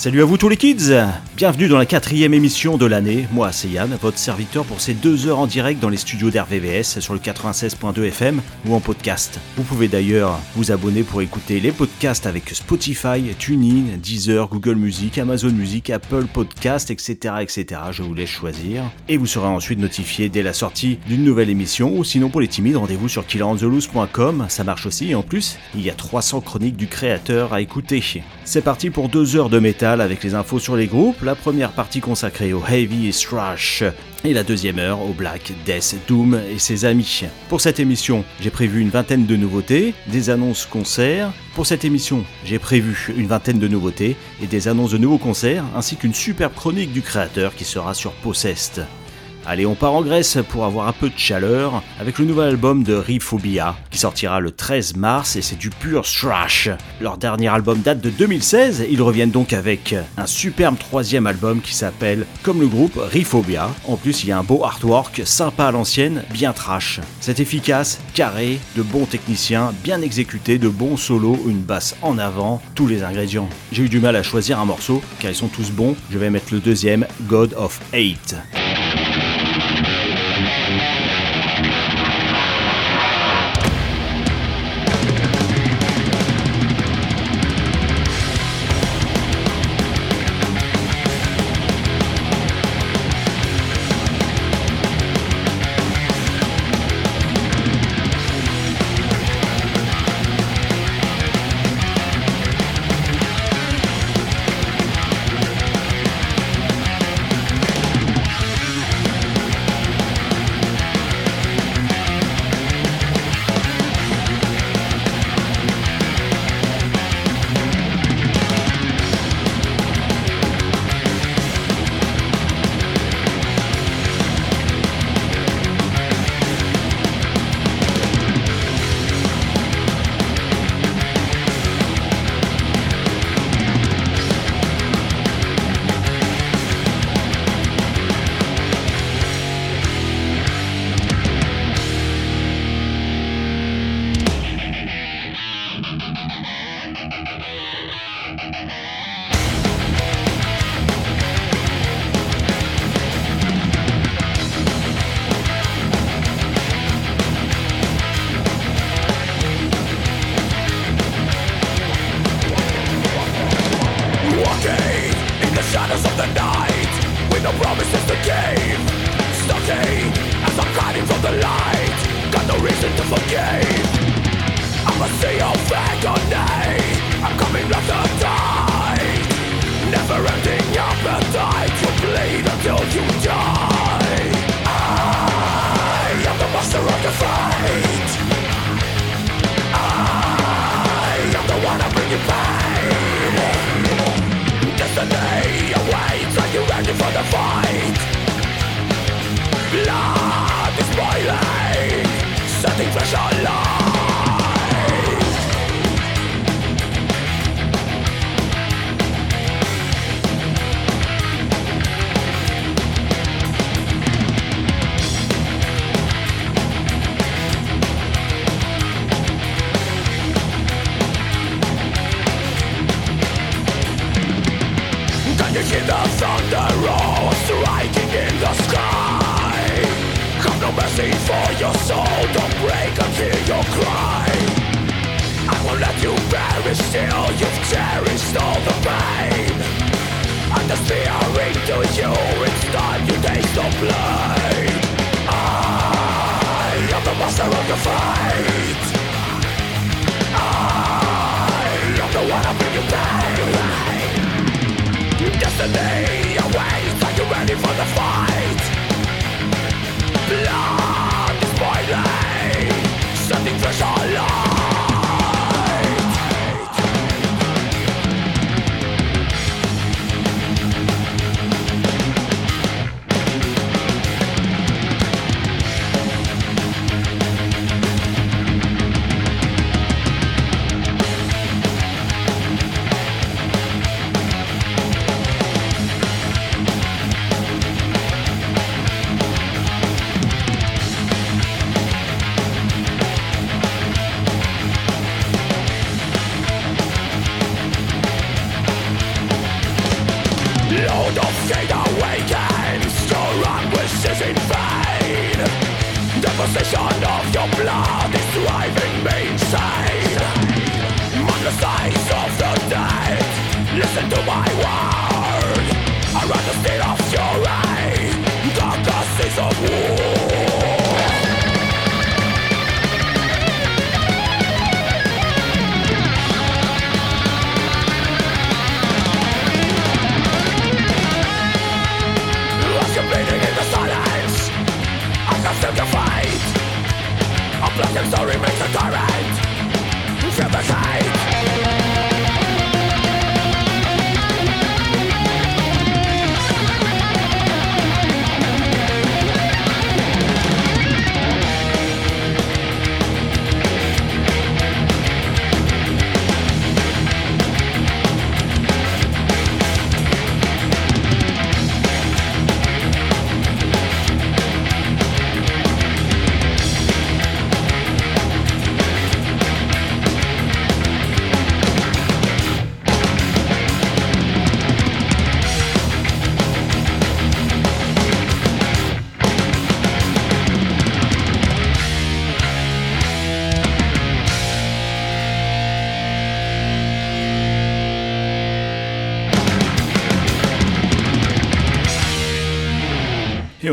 Salut à vous tous les kids Bienvenue dans la quatrième émission de l'année. Moi, c'est Yann, votre serviteur pour ces deux heures en direct dans les studios d'RVVS sur le 96.2 FM ou en podcast. Vous pouvez d'ailleurs vous abonner pour écouter les podcasts avec Spotify, TuneIn, Deezer, Google Music, Amazon Music, Apple Podcast, etc., etc. Je vous laisse choisir. Et vous serez ensuite notifié dès la sortie d'une nouvelle émission ou sinon pour les timides, rendez-vous sur killerantheloose.com. Ça marche aussi et en plus, il y a 300 chroniques du créateur à écouter. C'est parti pour deux heures de métal avec les infos sur les groupes, la première partie consacrée au heavy et thrash et la deuxième heure au black, death, doom et ses amis. Pour cette émission, j'ai prévu une vingtaine de nouveautés, des annonces concerts. Pour cette émission, j'ai prévu une vingtaine de nouveautés et des annonces de nouveaux concerts ainsi qu'une superbe chronique du créateur qui sera sur Possessed. Allez, on part en Grèce pour avoir un peu de chaleur avec le nouvel album de Riphobia qui sortira le 13 mars et c'est du pur thrash. Leur dernier album date de 2016, ils reviennent donc avec un superbe troisième album qui s'appelle comme le groupe Riphobia. En plus, il y a un beau artwork sympa à l'ancienne, bien trash. C'est efficace, carré, de bons techniciens, bien exécuté, de bons solos, une basse en avant, tous les ingrédients. J'ai eu du mal à choisir un morceau car ils sont tous bons. Je vais mettre le deuxième, God of Hate.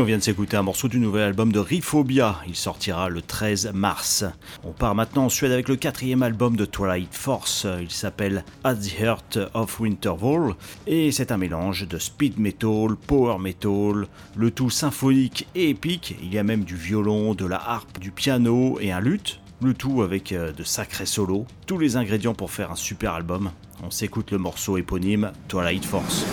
Vient de s'écouter un morceau du nouvel album de Riphobia. Il sortira le 13 mars. On part maintenant en Suède avec le quatrième album de Twilight Force. Il s'appelle At the Heart of Winterval et c'est un mélange de speed metal, power metal, le tout symphonique et épique. Il y a même du violon, de la harpe, du piano et un luth. Le tout avec euh, de sacrés solos. Tous les ingrédients pour faire un super album. On s'écoute le morceau éponyme Twilight Force.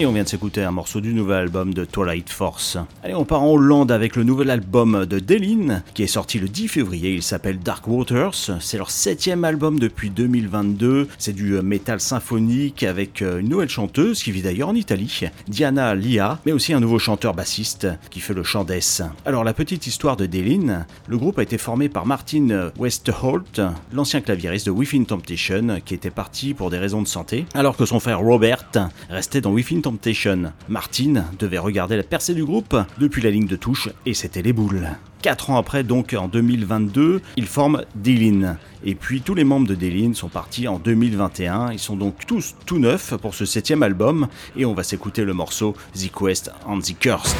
Et on vient de s'écouter un morceau du nouvel album de Twilight Force. Allez, on part en Hollande avec le nouvel album de Delin, qui est sorti le 10 février. Il s'appelle Dark Waters. C'est leur septième album depuis 2022. C'est du métal symphonique avec une nouvelle chanteuse qui vit d'ailleurs en Italie, Diana Lia, mais aussi un nouveau chanteur bassiste qui fait le chant d'Es. Alors, la petite histoire de Delin, le groupe a été formé par Martin Westholt, l'ancien claviériste de Within Temptation, qui était parti pour des raisons de santé, alors que son frère Robert restait dans Within Temptation. Martin devait regarder la percée du groupe depuis la ligne de touche et c'était les boules. Quatre ans après, donc en 2022, ils forment Delin. Et puis tous les membres de Delin sont partis en 2021. Ils sont donc tous tout neufs pour ce septième album. Et on va s'écouter le morceau The Quest and the Curse.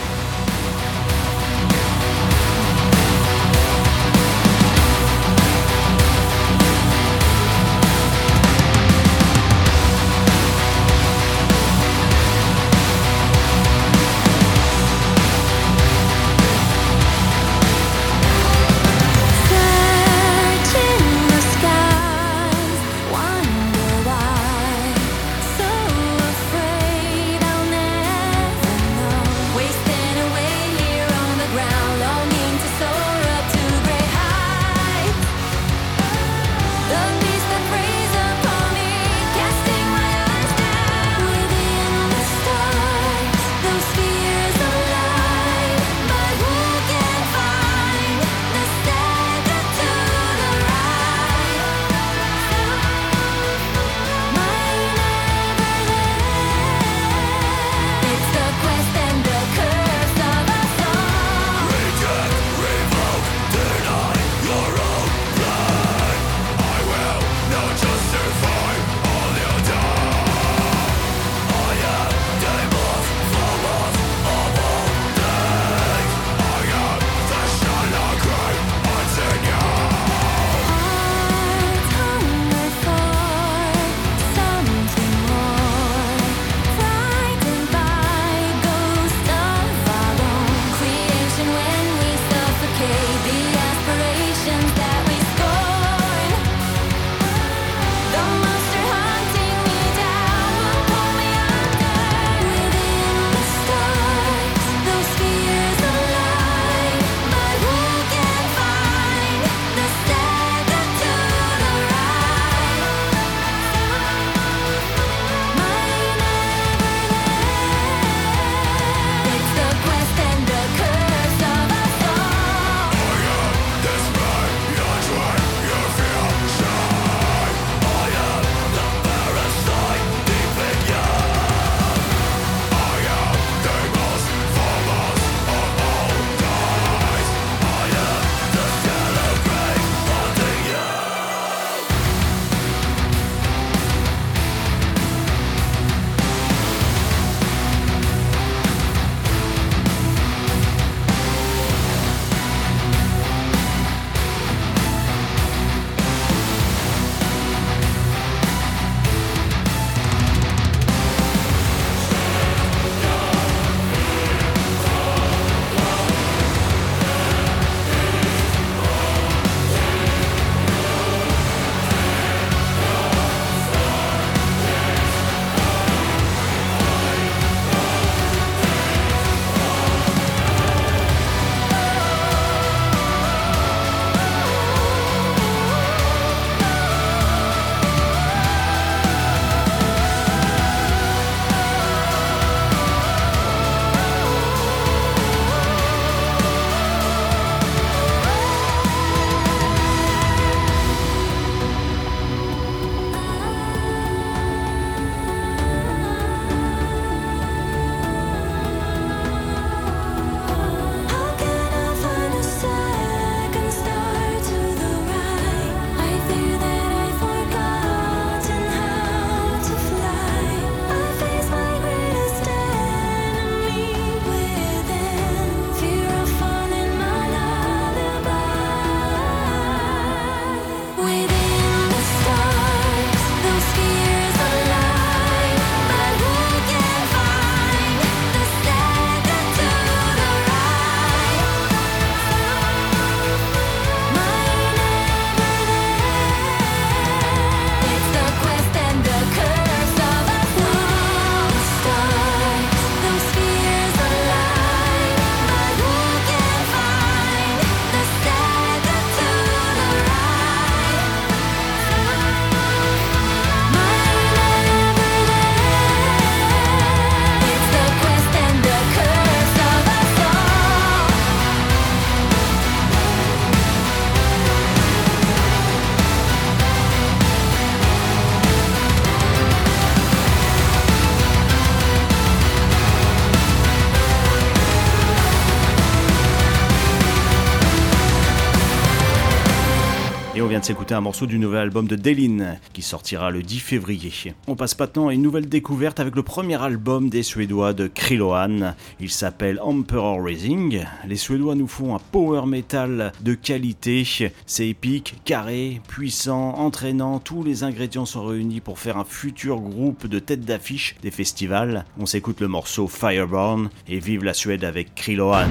S'écouter un morceau du nouvel album de Delin qui sortira le 10 février. On passe maintenant à une nouvelle découverte avec le premier album des Suédois de Kriloan. Il s'appelle Emperor Rising. Les Suédois nous font un power metal de qualité. C'est épique, carré, puissant, entraînant. Tous les ingrédients sont réunis pour faire un futur groupe de tête d'affiche des festivals. On s'écoute le morceau Fireborn et vive la Suède avec Kriloan.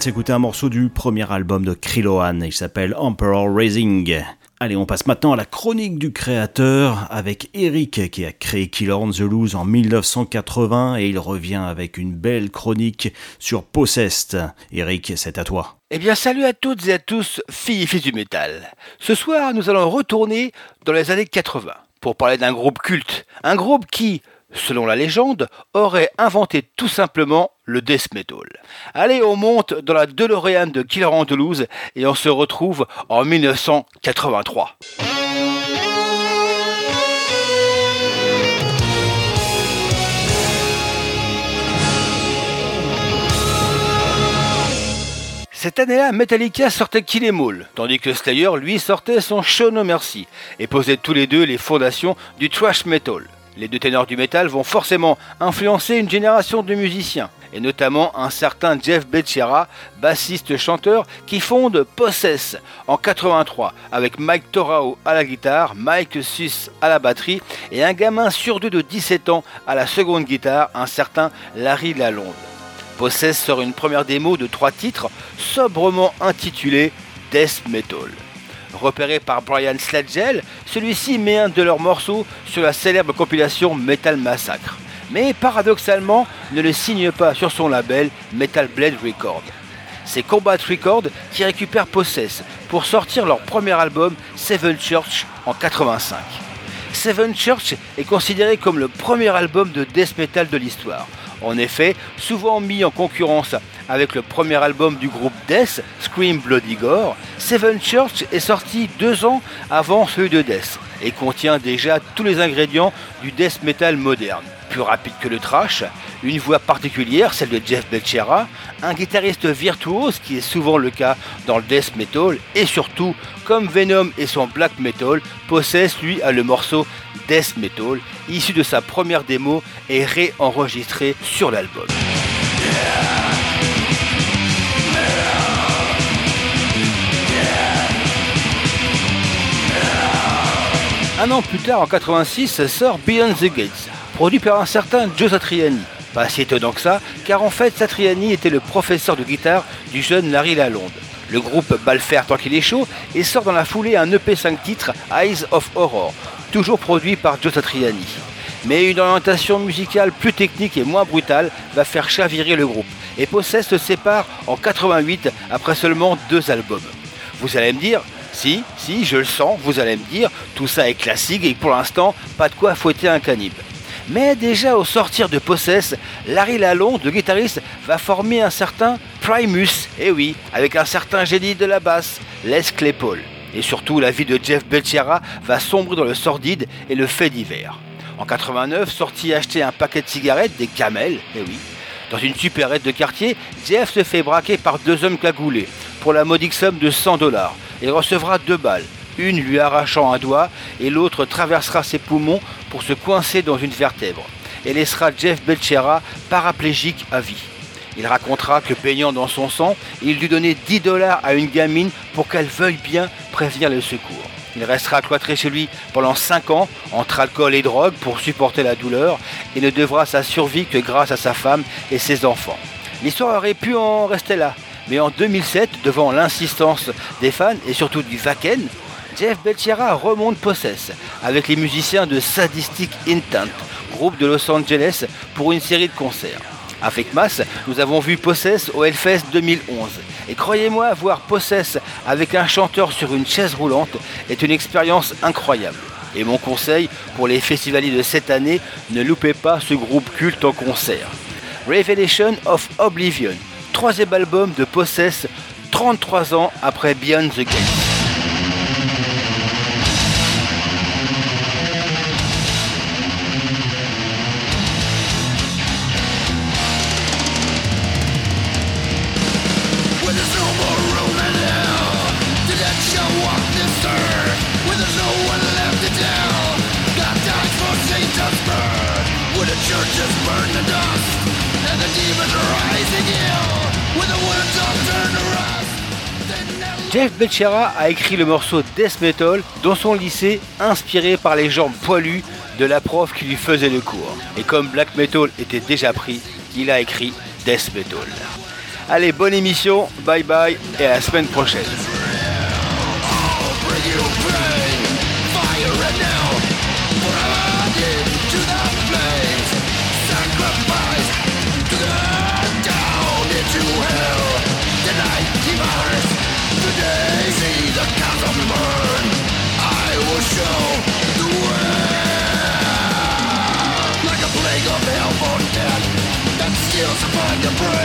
De s'écouter un morceau du premier album de Kriloan, il s'appelle Emperor Rising. Allez, on passe maintenant à la chronique du créateur avec Eric qui a créé Killer on the Loose en 1980 et il revient avec une belle chronique sur Possessed. Eric, c'est à toi. Eh bien, salut à toutes et à tous, filles et fils du métal. Ce soir, nous allons retourner dans les années 80 pour parler d'un groupe culte. Un groupe qui, selon la légende, aurait inventé tout simplement le death metal. Allez, on monte dans la DeLorean de Killer Andalouse et on se retrouve en 1983. Cette année-là, Metallica sortait Kill tandis que Slayer, lui, sortait son Show No Mercy, et posait tous les deux les fondations du thrash metal. Les deux ténors du métal vont forcément influencer une génération de musiciens, et notamment un certain Jeff Becerra, bassiste-chanteur, qui fonde Possess en 83 avec Mike Torao à la guitare, Mike Sus à la batterie et un gamin sur deux de 17 ans à la seconde guitare, un certain Larry Lalonde. Possess sort une première démo de trois titres, sobrement intitulée Death Metal. Repéré par Brian Sledgell, celui-ci met un de leurs morceaux sur la célèbre compilation Metal Massacre. Mais paradoxalement, ne le signe pas sur son label Metal Blade Records. C'est Combat Records qui récupère Possess pour sortir leur premier album Seven Church en 85. Seven Church est considéré comme le premier album de death metal de l'histoire. En effet, souvent mis en concurrence avec le premier album du groupe Death, Scream Bloody Gore, Seven Church est sorti deux ans avant celui de Death et contient déjà tous les ingrédients du death metal moderne. Plus rapide que le trash, une voix particulière, celle de Jeff Becerra, un guitariste virtuose qui est souvent le cas dans le death metal et surtout, comme Venom et son black metal, Possess lui a le morceau death metal issu de sa première démo et réenregistré sur l'album. Un an plus tard, en 86, sort Beyond the Gates, produit par un certain Joe Satriani. Pas si étonnant que ça, car en fait Satriani était le professeur de guitare du jeune Larry Lalonde. Le groupe Balfer tant qu'il est chaud et sort dans la foulée un EP 5 titres Eyes of Horror, toujours produit par Joe Satriani. Mais une orientation musicale plus technique et moins brutale va faire chavirer le groupe, et Possess se sépare en 88 après seulement deux albums. Vous allez me dire, si, si, je le sens, vous allez me dire, tout ça est classique et pour l'instant, pas de quoi fouetter un canibe. Mais déjà au sortir de Possess, Larry Lalonde, le guitariste, va former un certain Primus, et eh oui, avec un certain génie de la basse, Les Claypool. Et surtout, la vie de Jeff Becerra va sombrer dans le sordide et le fait divers. En 89, sorti acheter un paquet de cigarettes, des camels, et eh oui. Dans une supérette de quartier, Jeff se fait braquer par deux hommes cagoulés pour la modique somme de 100 dollars. Il recevra deux balles, une lui arrachant un doigt et l'autre traversera ses poumons pour se coincer dans une vertèbre et laissera Jeff Becerra paraplégique à vie. Il racontera que peignant dans son sang, il dut donner 10 dollars à une gamine pour qu'elle veuille bien prévenir le secours. Il restera cloîtré chez lui pendant 5 ans entre alcool et drogue pour supporter la douleur et ne devra sa survie que grâce à sa femme et ses enfants. L'histoire aurait pu en rester là, mais en 2007, devant l'insistance des fans et surtout du Wacken, Jeff Becerra remonte Possess avec les musiciens de Sadistic Intent, groupe de Los Angeles, pour une série de concerts. Avec Mass, nous avons vu Possess au Hellfest 2011. Et croyez-moi, voir Possess avec un chanteur sur une chaise roulante est une expérience incroyable. Et mon conseil pour les festivaliers de cette année, ne loupez pas ce groupe culte en concert. Revelation of Oblivion, troisième album de Possess 33 ans après Beyond the Gates. Jeff Becerra a écrit le morceau Death Metal dans son lycée, inspiré par les jambes poilues de la prof qui lui faisait le cours. Et comme Black Metal était déjà pris, il a écrit Death Metal. Allez, bonne émission, bye bye et à la semaine prochaine. Your brain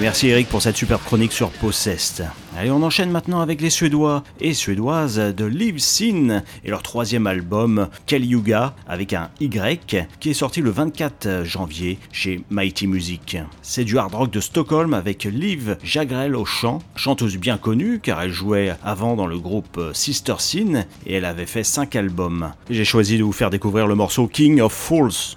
Merci Eric pour cette superbe chronique sur Possessed. Allez, on enchaîne maintenant avec les Suédois et Suédoises de Live Sin et leur troisième album Yuga avec un Y qui est sorti le 24 janvier chez Mighty Music. C'est du hard rock de Stockholm avec Liv Jagrel au chant, chanteuse bien connue car elle jouait avant dans le groupe Sister Sin et elle avait fait 5 albums. J'ai choisi de vous faire découvrir le morceau King of Fools.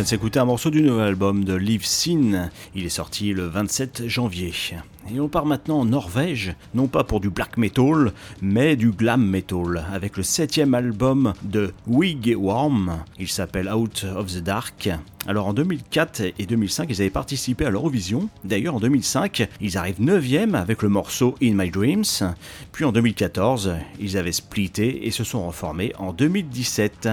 Vient de s'écouter un morceau du nouvel album de Liv Sin. Il est sorti le 27 janvier. Et on part maintenant en Norvège, non pas pour du black metal, mais du glam metal, avec le septième album de Wigwam. Il s'appelle Out of the Dark. Alors en 2004 et 2005, ils avaient participé à l'Eurovision. D'ailleurs en 2005, ils arrivent 9e avec le morceau In My Dreams. Puis en 2014, ils avaient splitté et se sont reformés en 2017.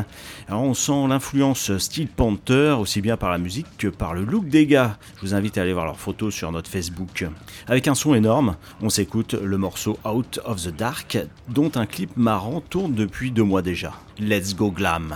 Alors on sent l'influence Steel Panther aussi bien par la musique que par le look des gars. Je vous invite à aller voir leurs photos sur notre Facebook. Avec un son énorme, on s'écoute le morceau Out of the Dark, dont un clip marrant tourne depuis deux mois déjà. Let's go glam!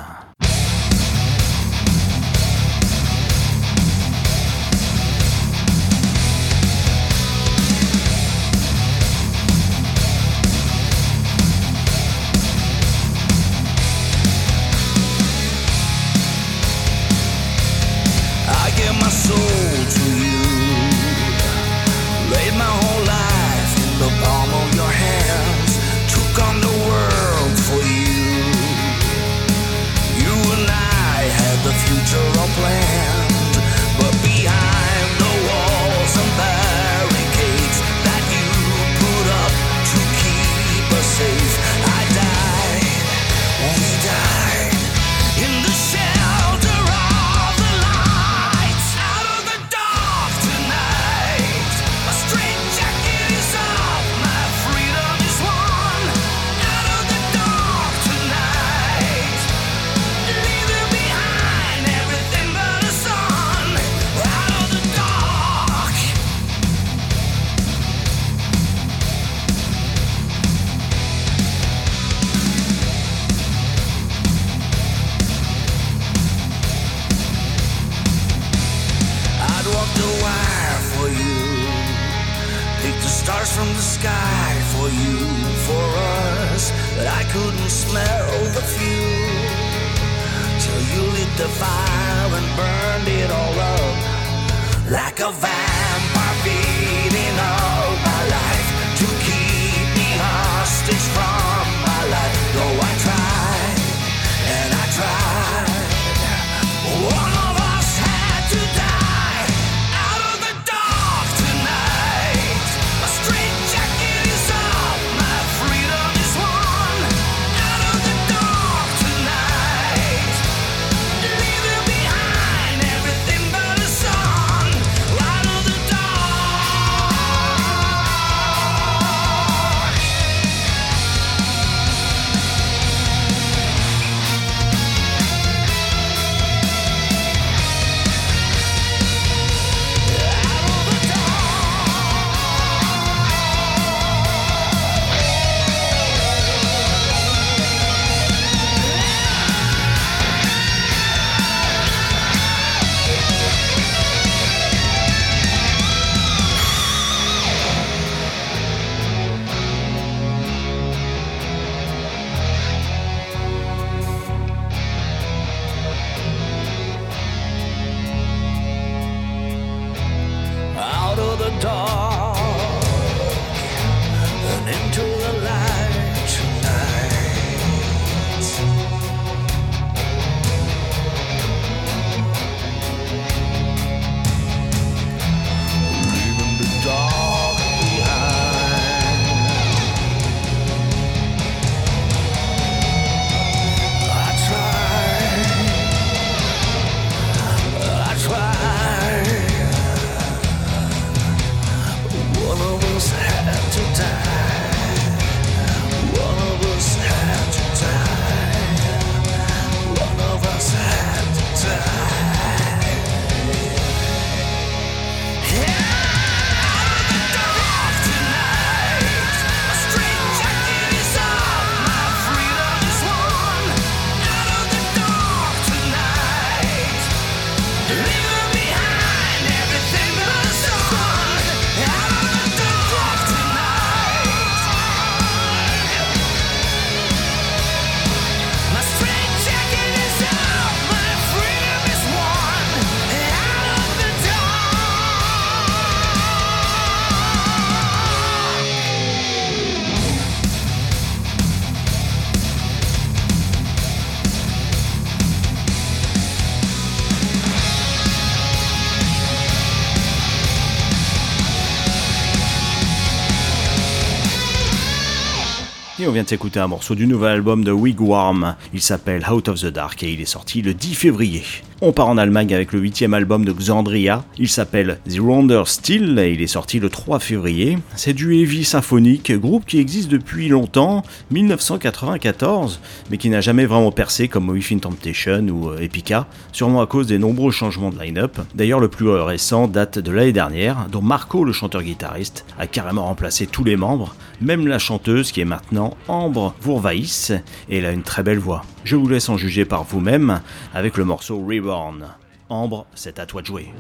On vient de s'écouter un morceau du nouvel album de Wigwam. Il s'appelle Out of the Dark et il est sorti le 10 février. On part en Allemagne avec le huitième album de Xandria. Il s'appelle The Wonder Still et il est sorti le 3 février. C'est du heavy symphonique, groupe qui existe depuis longtemps, 1994, mais qui n'a jamais vraiment percé comme Within Temptation ou euh, Epica, sûrement à cause des nombreux changements de line-up. D'ailleurs, le plus récent date de l'année dernière, dont Marco, le chanteur-guitariste, a carrément remplacé tous les membres, même la chanteuse qui est maintenant Ambre Vourvaïs, et elle a une très belle voix. Je vous laisse en juger par vous-même avec le morceau Reborn. Ambre, c'est à toi de jouer.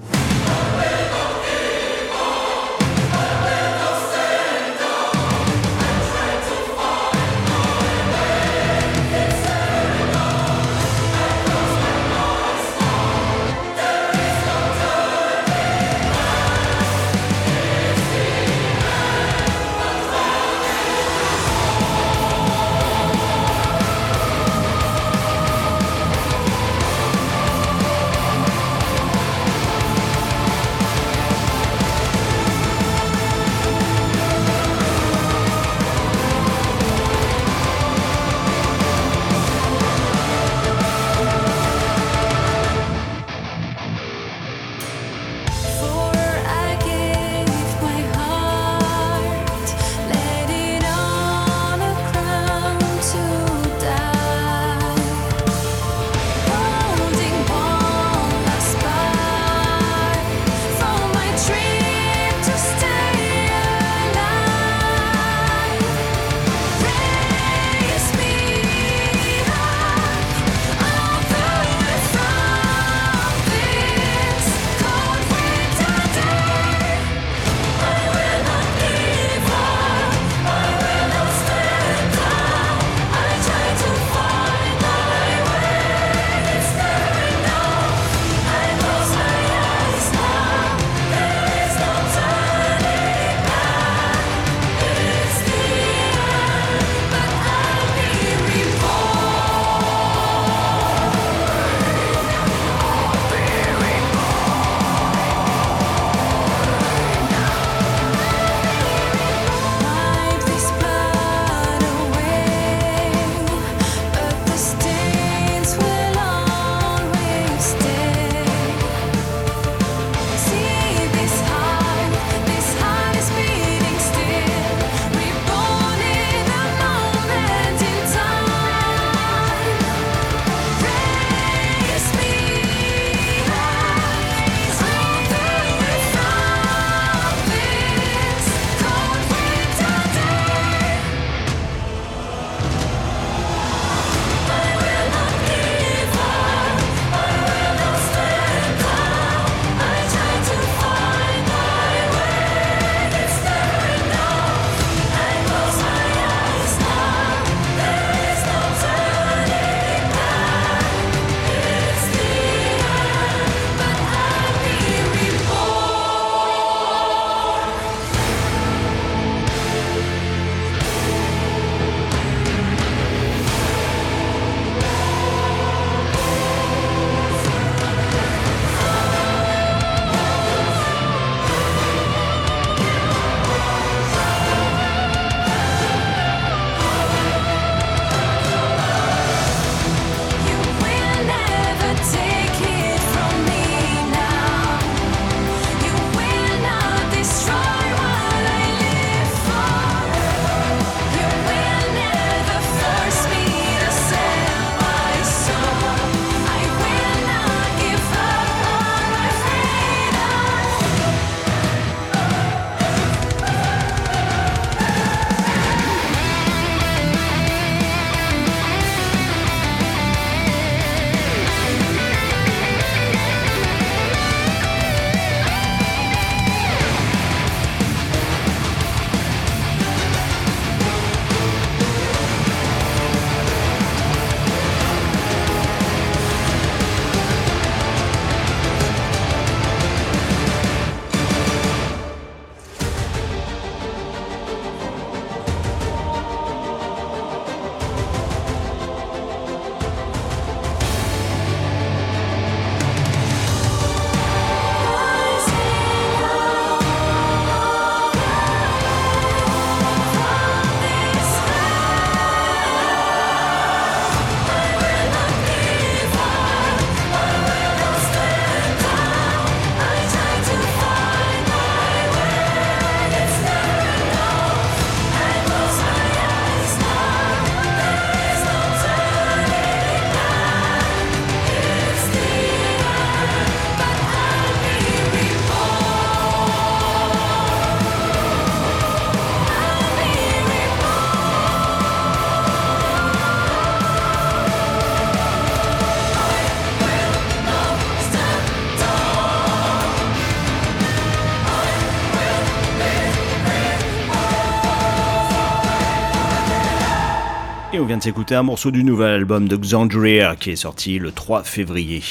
Vient de s'écouter un morceau du nouvel album de Xandria qui est sorti le 3 février.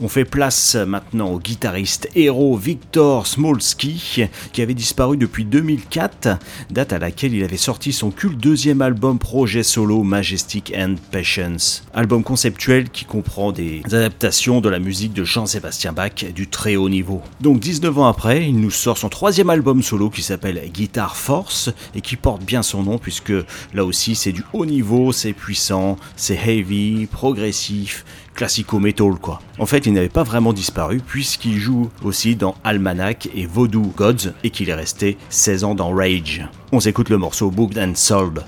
On fait place maintenant au guitariste héros Victor Smolski, qui avait disparu depuis 2004, date à laquelle il avait sorti son culte deuxième album projet solo Majestic and Patience. Album conceptuel qui comprend des adaptations de la musique de Jean-Sébastien Bach du très haut niveau. Donc 19 ans après, il nous sort son troisième album solo qui s'appelle Guitar Force et qui porte bien son nom puisque là aussi c'est du haut niveau, c'est puissant, c'est heavy, progressif, classico-metal quoi. En fait, il n'avait pas vraiment disparu puisqu'il joue aussi dans Almanac et Voodoo Gods et qu'il est resté 16 ans dans Rage. On s'écoute le morceau Booked and Sold.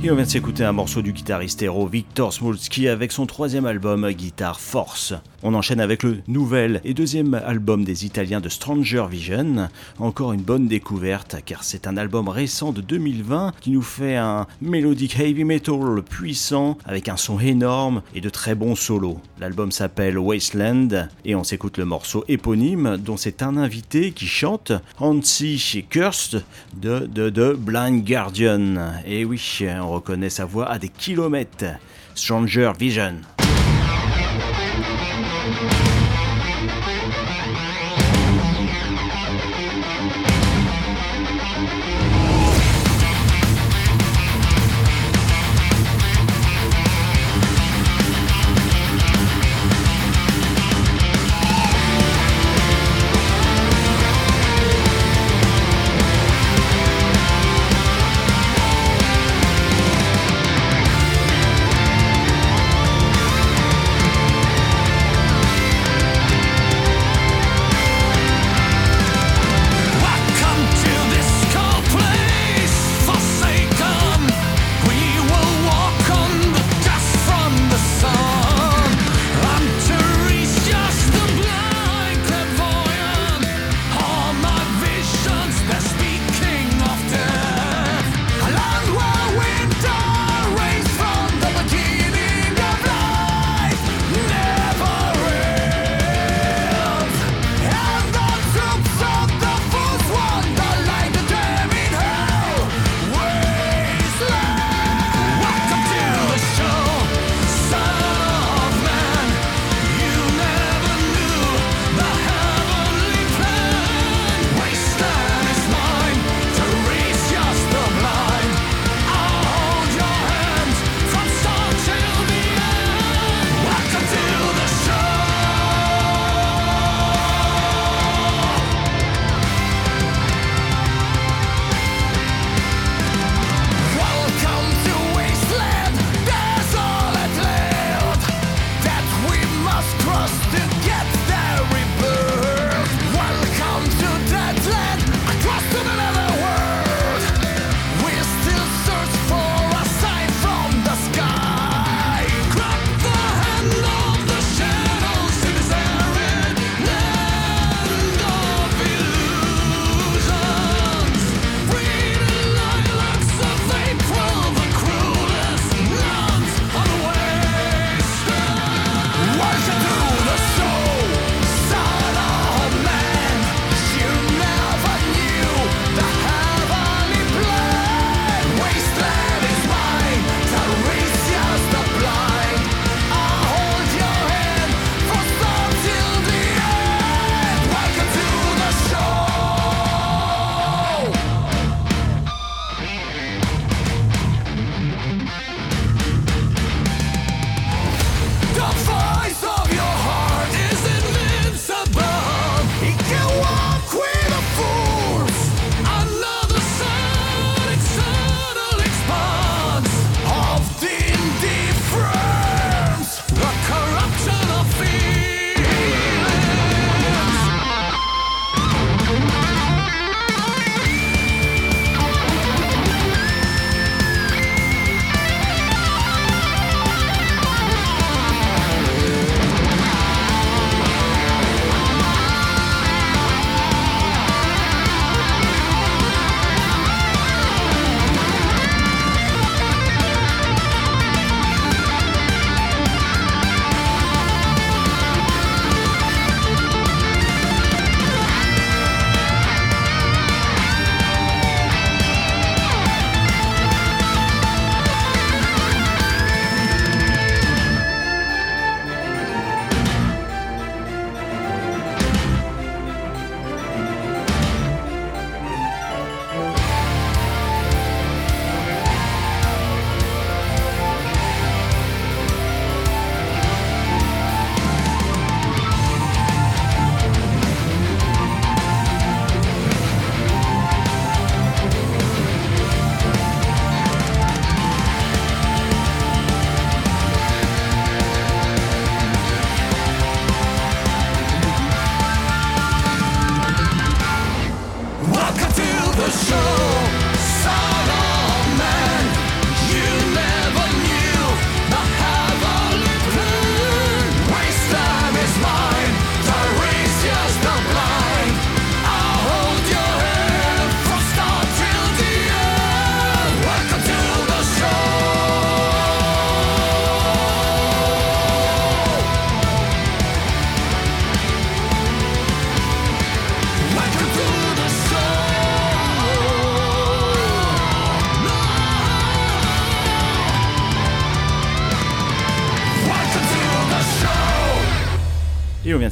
Et on vient de s'écouter un morceau du guitariste héros Victor Smolski avec son troisième album Guitar Force. On enchaîne avec le nouvel et deuxième album des Italiens de Stranger Vision. Encore une bonne découverte car c'est un album récent de 2020 qui nous fait un mélodique heavy metal puissant avec un son énorme et de très bons solos. L'album s'appelle Wasteland et on s'écoute le morceau éponyme dont c'est un invité qui chante Hansi Cursed de, de, de Blind Guardian. Reconnaît sa voix à des kilomètres. Stranger Vision.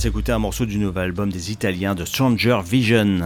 S'écouter un morceau du nouvel album des Italiens de Stranger Vision.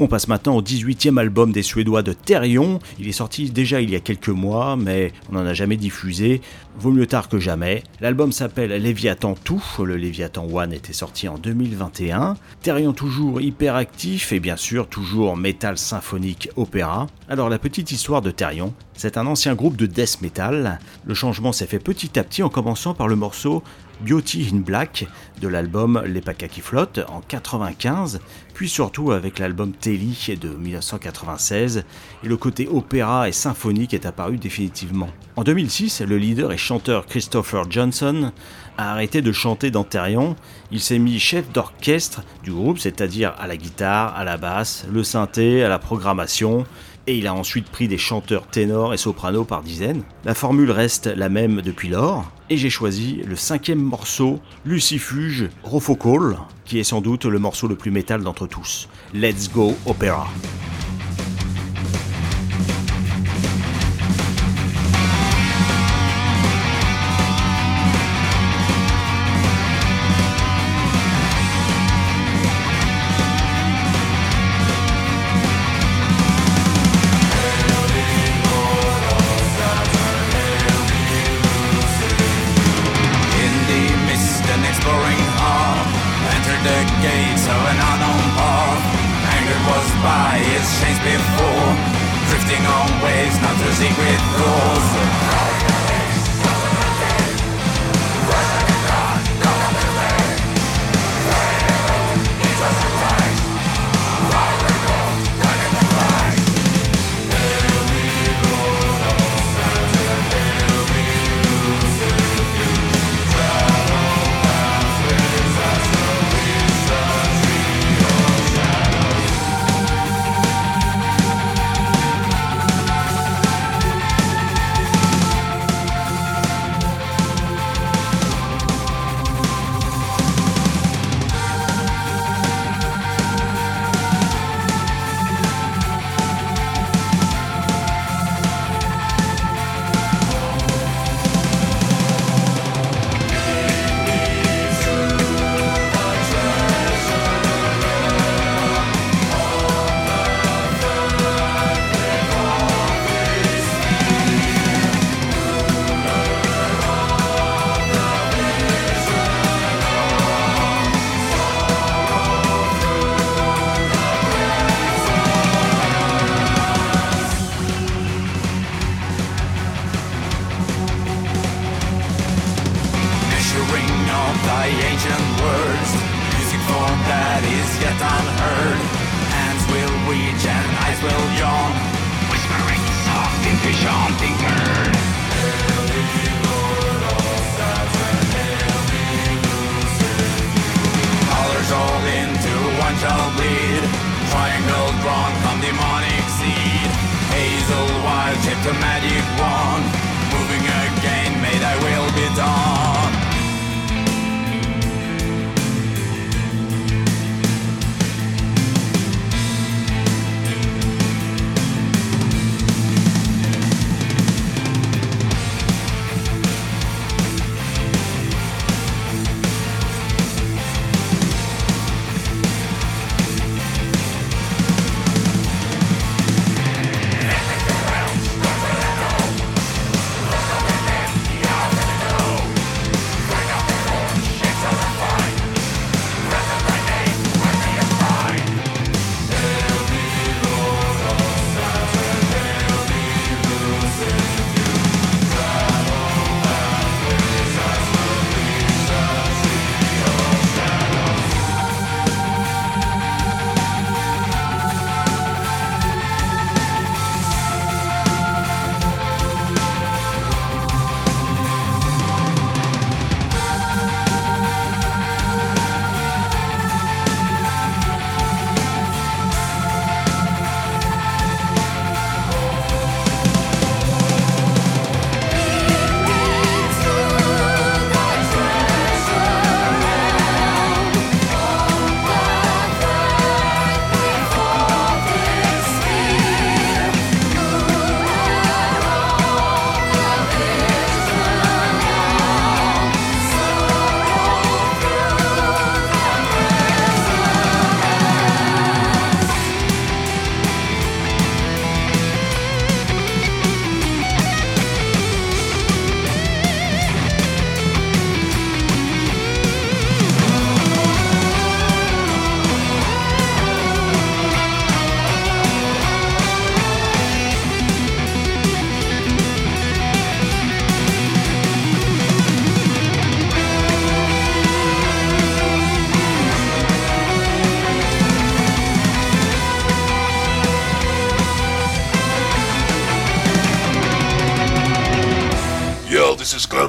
On passe maintenant au 18e album des Suédois de Therion. Il est sorti déjà il y a quelques mois, mais on n'en a jamais diffusé. Vaut mieux tard que jamais. L'album s'appelle Léviathan Tout. Le Léviathan One était sorti en 2021. Therion toujours hyper actif et bien sûr toujours métal symphonique opéra. Alors la petite histoire de Therion, c'est un ancien groupe de death metal. Le changement s'est fait petit à petit en commençant par le morceau Beauty in Black de l'album Les Pacas qui flottent en 95, puis surtout avec l'album Telly de 1996, et le côté opéra et symphonique est apparu définitivement. En 2006, le leader et chanteur Christopher Johnson a arrêté de chanter dans Therion, il s'est mis chef d'orchestre du groupe, c'est-à-dire à la guitare, à la basse, le synthé, à la programmation, et il a ensuite pris des chanteurs ténors et sopranos par dizaines. La formule reste la même depuis lors, et j'ai choisi le cinquième morceau, Lucifuge Rofocal, qui est sans doute le morceau le plus métal d'entre tous. Let's Go Opera.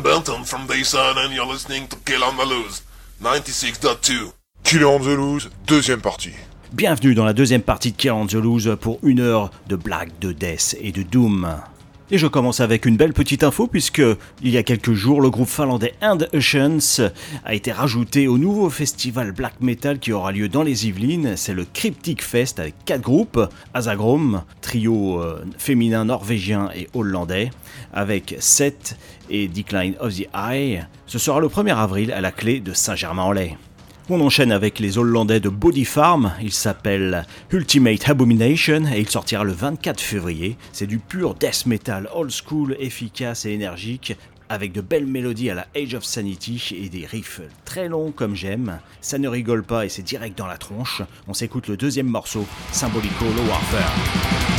Benton from Dayson and you're listening to Kill Loose, 96.2. Killer on the Loose, deuxième partie. Bienvenue dans la deuxième partie de Kill Loose pour une heure de blagues, de death et de doom. Et je commence avec une belle petite info puisque il y a quelques jours le groupe finlandais And Oceans a été rajouté au nouveau festival black metal qui aura lieu dans les Yvelines. C'est le Cryptic Fest avec quatre groupes Azagrom, trio euh, féminin norvégien et hollandais, avec Seth et Decline of the Eye. Ce sera le 1er avril à la clé de Saint-Germain-en-Laye. On enchaîne avec les Hollandais de Body Farm, il s'appelle Ultimate Abomination et il sortira le 24 février. C'est du pur death metal old school, efficace et énergique, avec de belles mélodies à la Age of Sanity et des riffs très longs comme j'aime. Ça ne rigole pas et c'est direct dans la tronche. On s'écoute le deuxième morceau, Symbolico Low Warfare.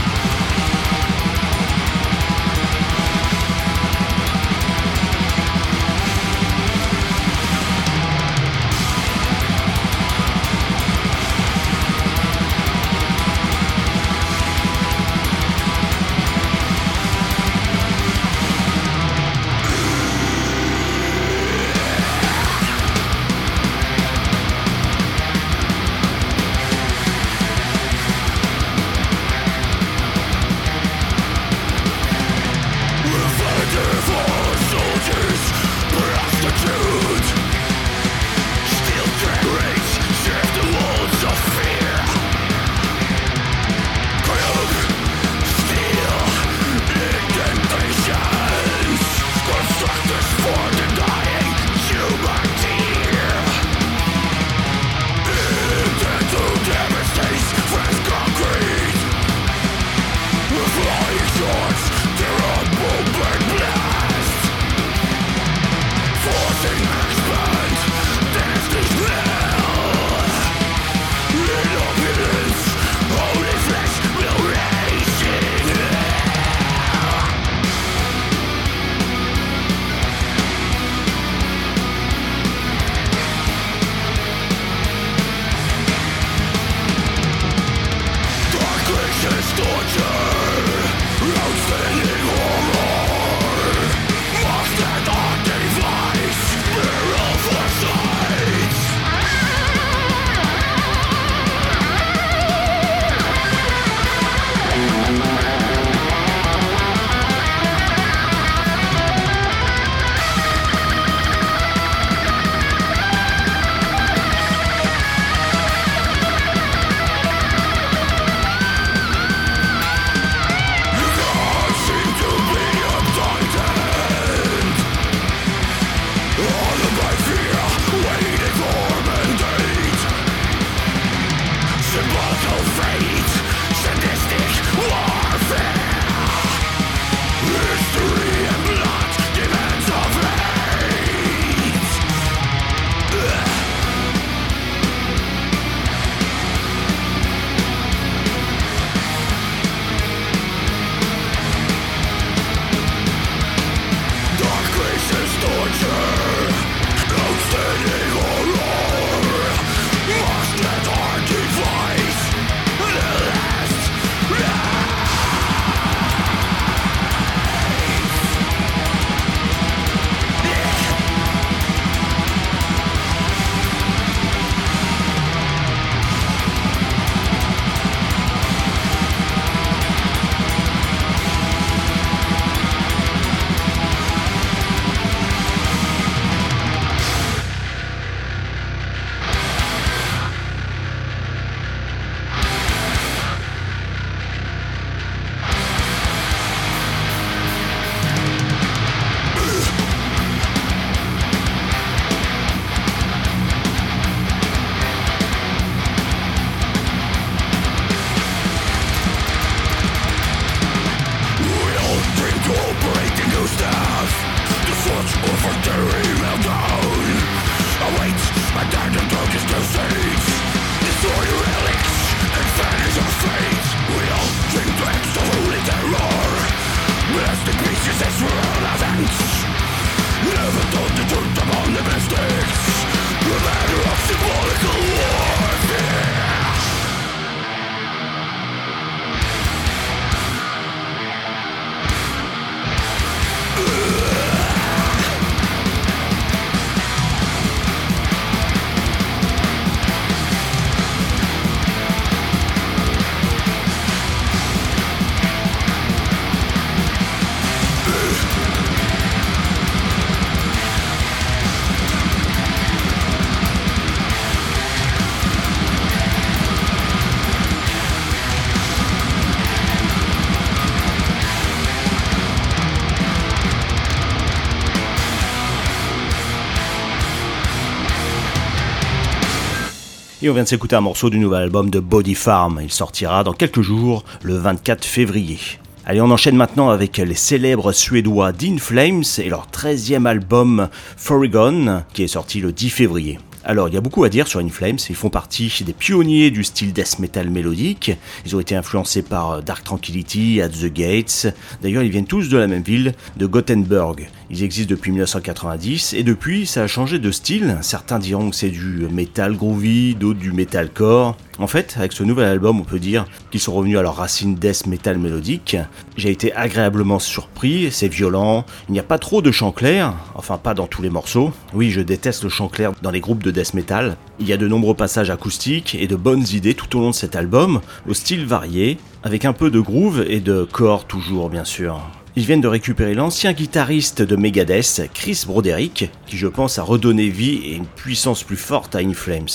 On vient de s'écouter un morceau du nouvel album de Body Farm. Il sortira dans quelques jours, le 24 février. Allez, on enchaîne maintenant avec les célèbres Suédois Dean Flames et leur 13e album Foregon, qui est sorti le 10 février. Alors, il y a beaucoup à dire sur Inflames. Ils font partie des pionniers du style death metal mélodique. Ils ont été influencés par Dark Tranquillity, At the Gates. D'ailleurs, ils viennent tous de la même ville, de Gothenburg. Ils existent depuis 1990 et depuis, ça a changé de style. Certains diront que c'est du metal groovy, d'autres du metalcore. En fait, avec ce nouvel album, on peut dire qu'ils sont revenus à leur racine death metal mélodique. J'ai été agréablement surpris, c'est violent, il n'y a pas trop de chant clair, enfin pas dans tous les morceaux. Oui, je déteste le chant clair dans les groupes de death metal. Il y a de nombreux passages acoustiques et de bonnes idées tout au long de cet album, au style varié, avec un peu de groove et de corps toujours bien sûr. Ils viennent de récupérer l'ancien guitariste de Megadeth, Chris Broderick, qui je pense a redonné vie et une puissance plus forte à Inflames.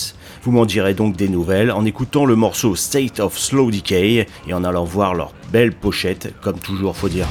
Vous m'en direz donc des nouvelles en écoutant le morceau State of Slow Decay et en allant voir leur belle pochette, comme toujours faut dire.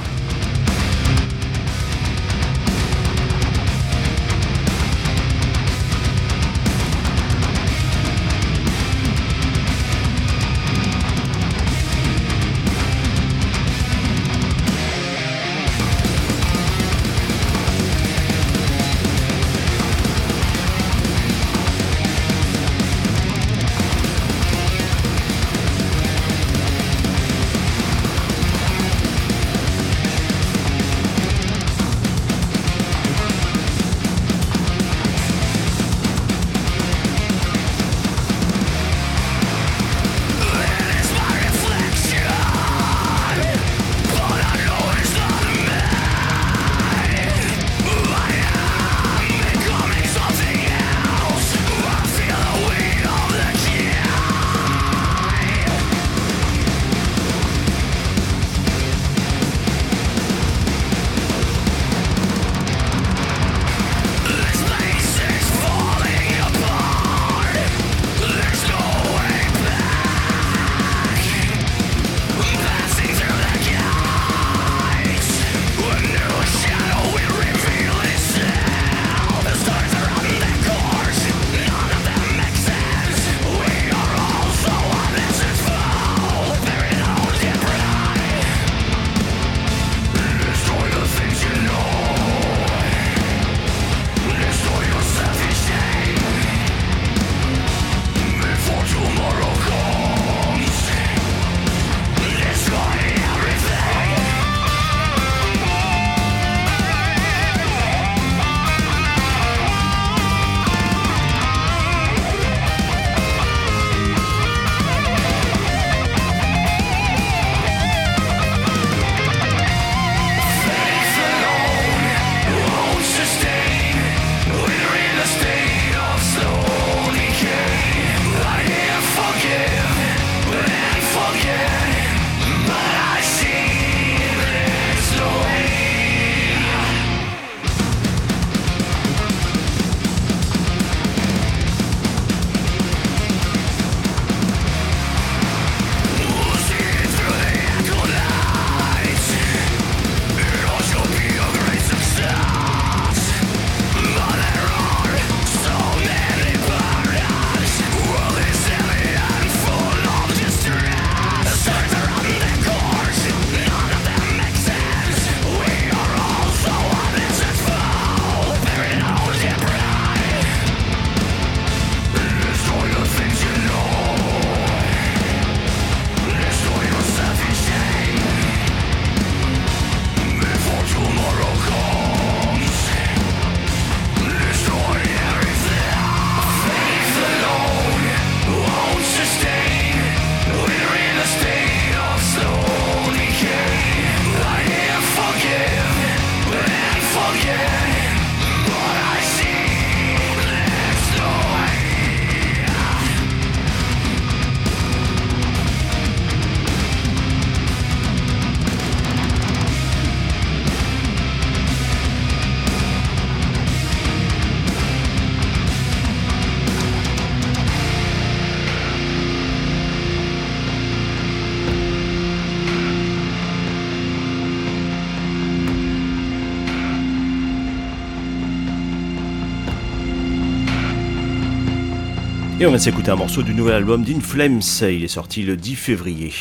Et on va s'écouter un morceau du nouvel album d'In Flames, il est sorti le 10 février.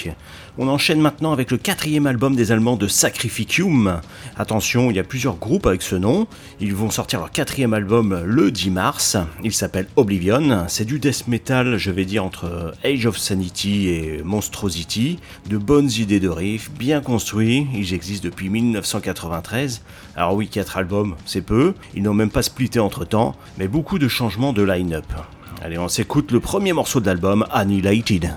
On enchaîne maintenant avec le quatrième album des Allemands de Sacrificium. Attention, il y a plusieurs groupes avec ce nom. Ils vont sortir leur quatrième album le 10 mars. Il s'appelle Oblivion. C'est du death metal, je vais dire, entre Age of Sanity et Monstrosity. De bonnes idées de riff, bien construits. Ils existent depuis 1993. Alors oui, quatre albums, c'est peu. Ils n'ont même pas splitté entre temps, mais beaucoup de changements de line-up. Allez, on s'écoute le premier morceau de l'album, Annihilated.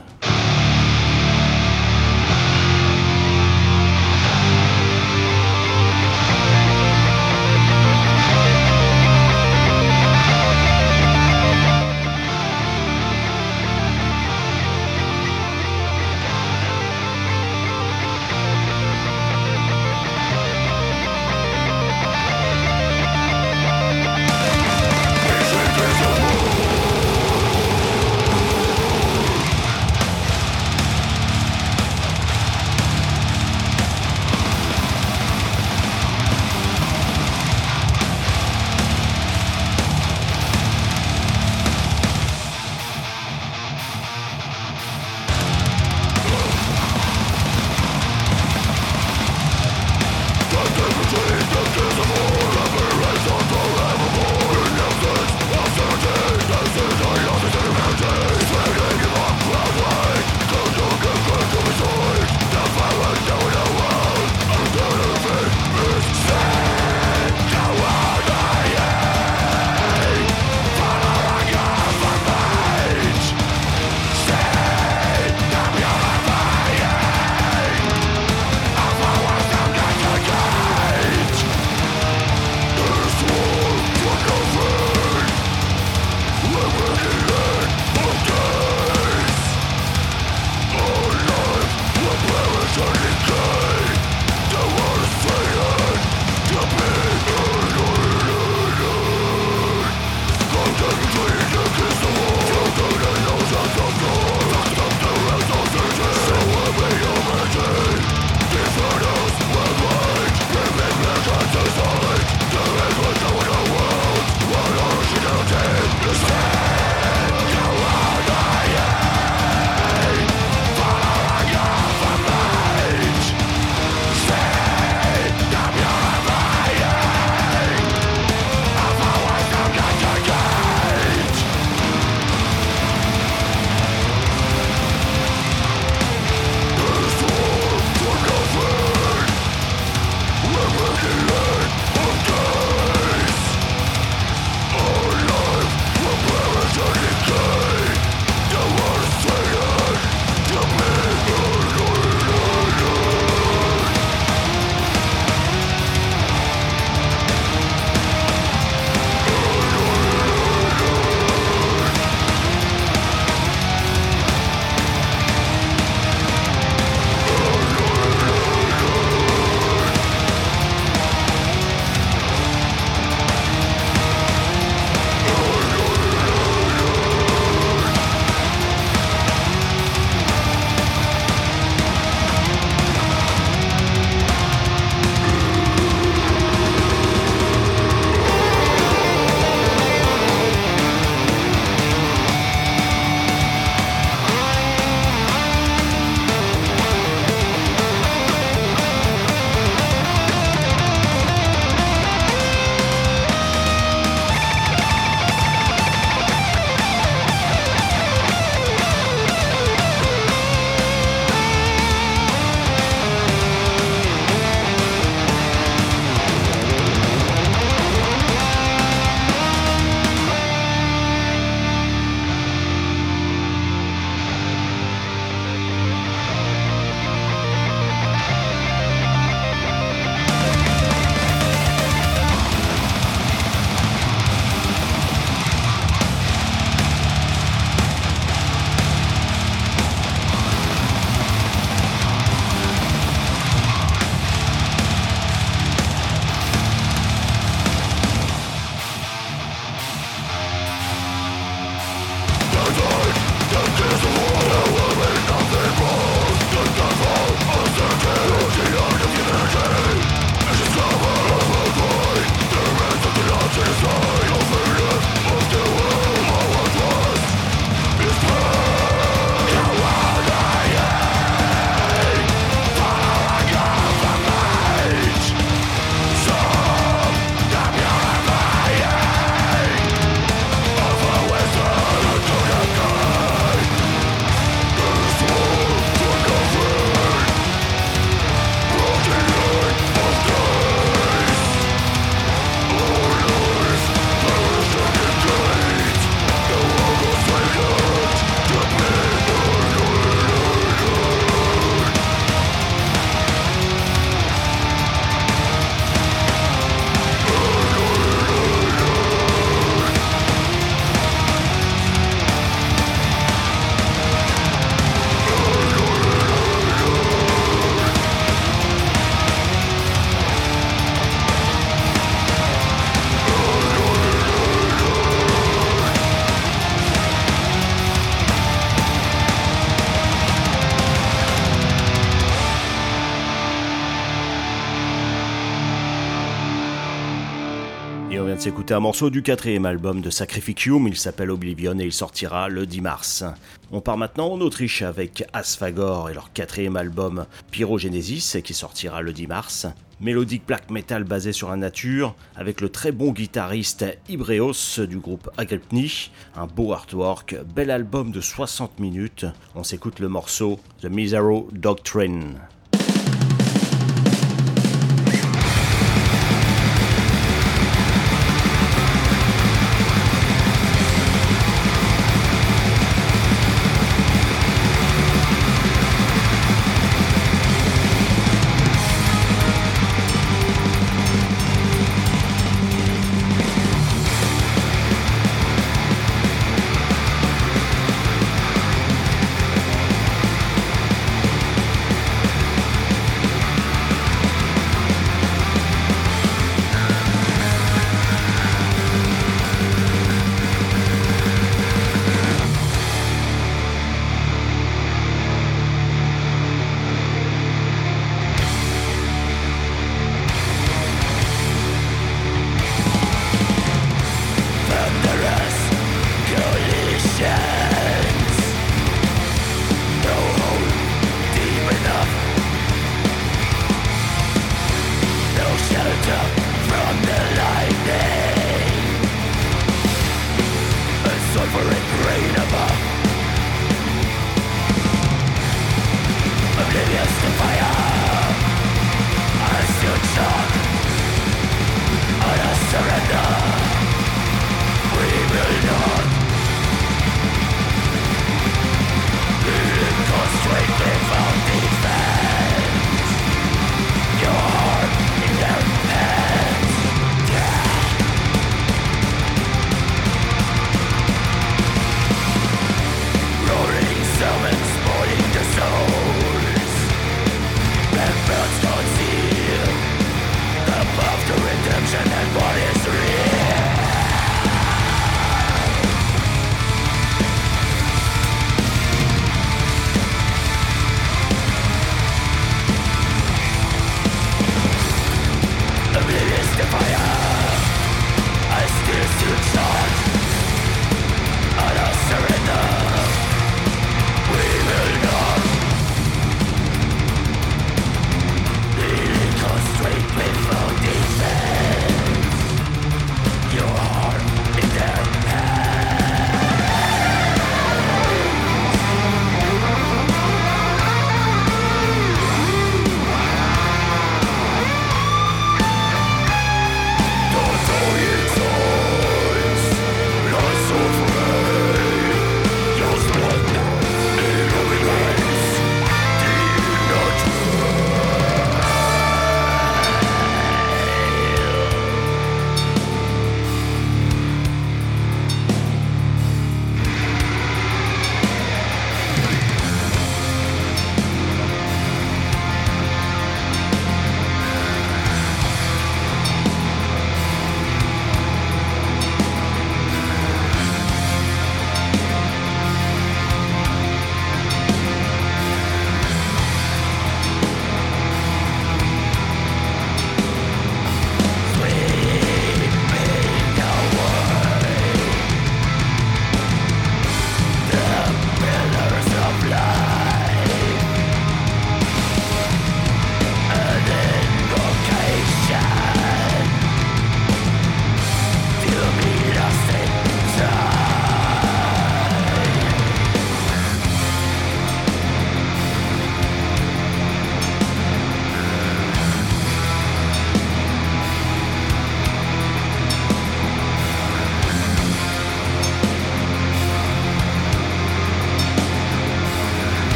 S'écouter un morceau du quatrième album de Sacrificium, il s'appelle Oblivion et il sortira le 10 mars. On part maintenant en Autriche avec Asphagor et leur quatrième album Pyrogenesis qui sortira le 10 mars. Mélodique black metal basé sur la nature, avec le très bon guitariste Ibreos du groupe Agelpni, un beau artwork, bel album de 60 minutes. On s'écoute le morceau The Misero Doctrine.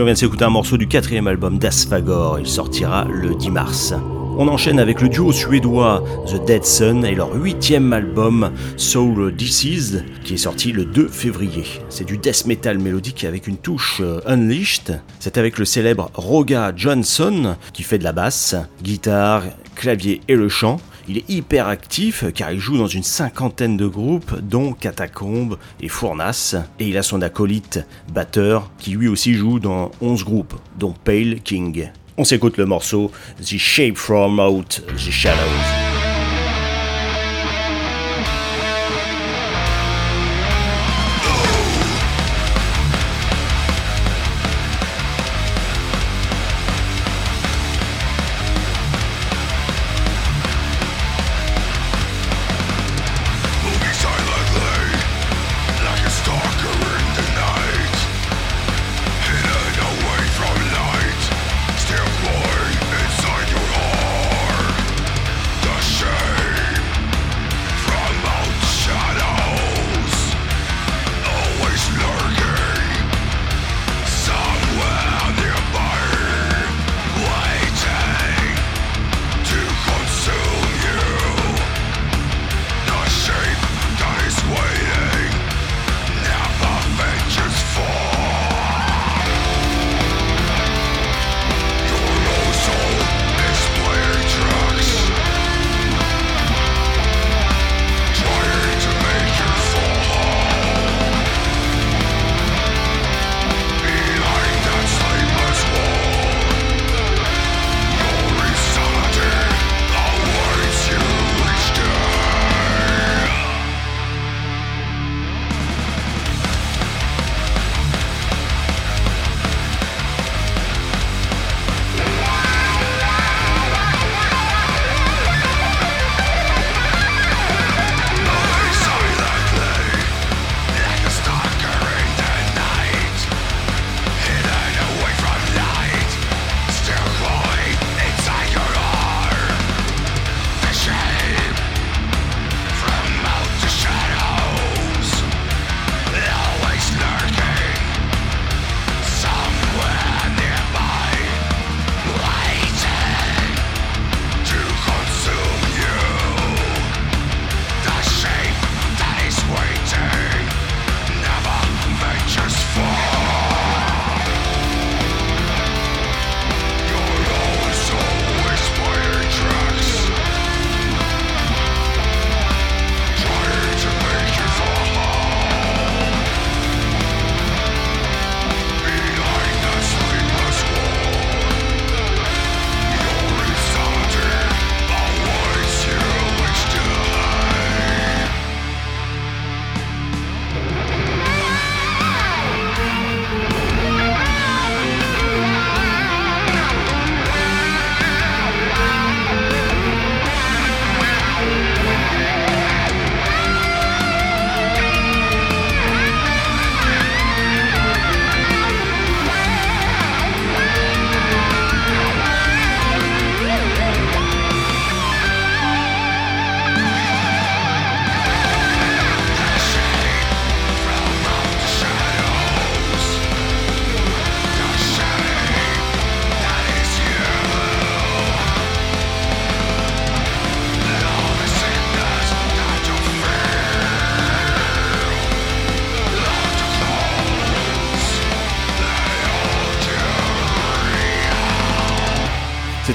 On vient de s'écouter un morceau du quatrième album d'Asfagor, il sortira le 10 mars. On enchaîne avec le duo suédois The Dead Sun et leur huitième album Soul Disease qui est sorti le 2 février. C'est du death metal mélodique avec une touche euh, unleashed. C'est avec le célèbre Roga Johnson qui fait de la basse, guitare, clavier et le chant. Il est hyper actif car il joue dans une cinquantaine de groupes dont Catacombe et Fournace et il a son acolyte batteur qui lui aussi joue dans 11 groupes dont Pale King. On s'écoute le morceau The Shape From Out the Shadows.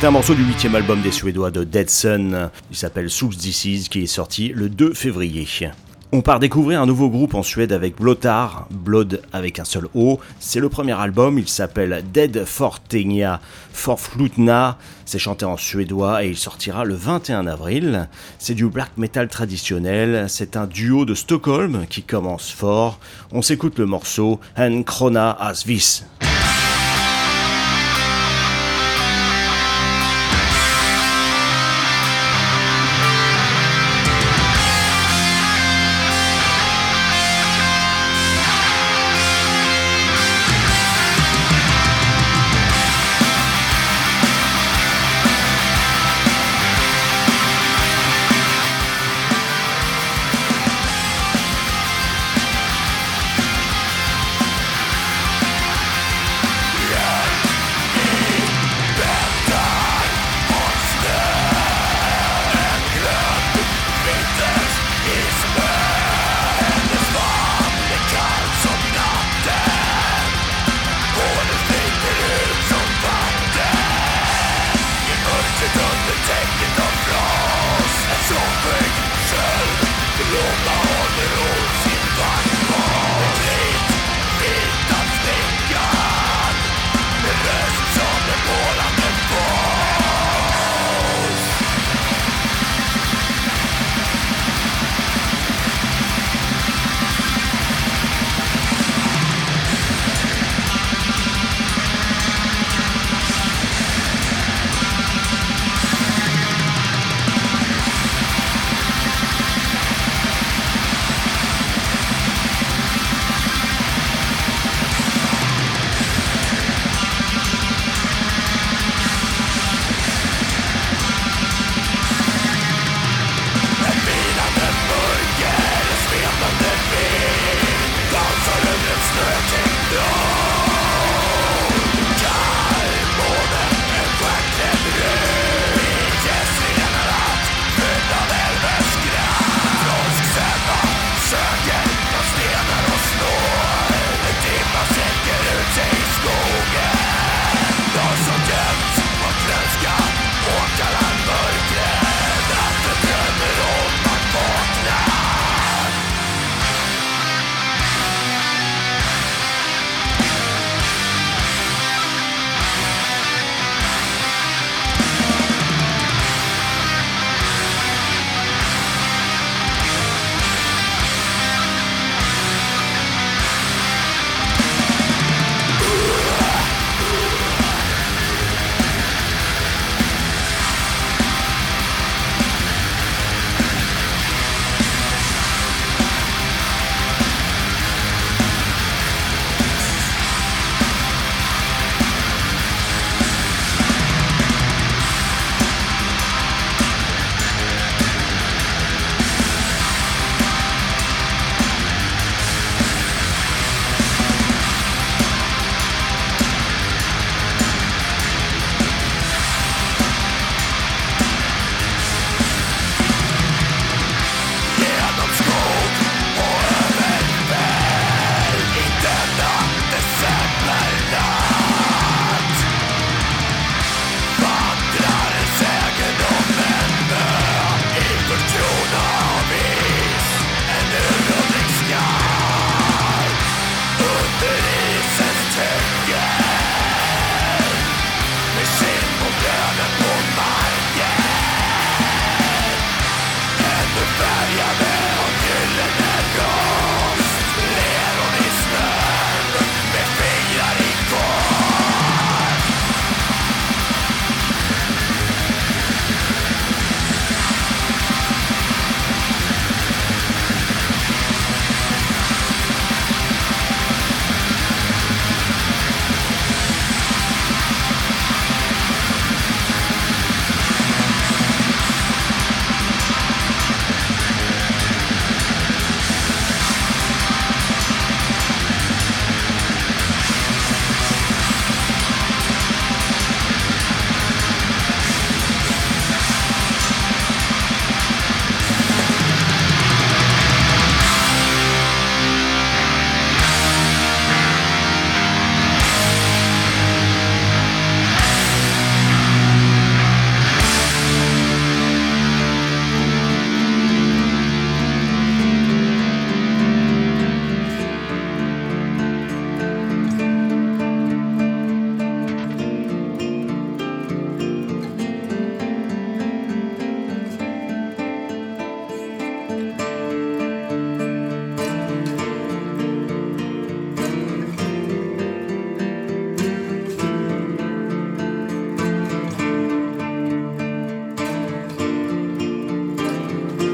C'est un morceau du huitième album des Suédois de Dead Sun. Il s'appelle Soul Disease qui est sorti le 2 février. On part découvrir un nouveau groupe en Suède avec Blotar, Blood avec un seul O. C'est le premier album, il s'appelle Dead Fortenia Forflutna. C'est chanté en suédois et il sortira le 21 avril. C'est du black metal traditionnel, c'est un duo de Stockholm qui commence fort. On s'écoute le morceau En Krona Asvis.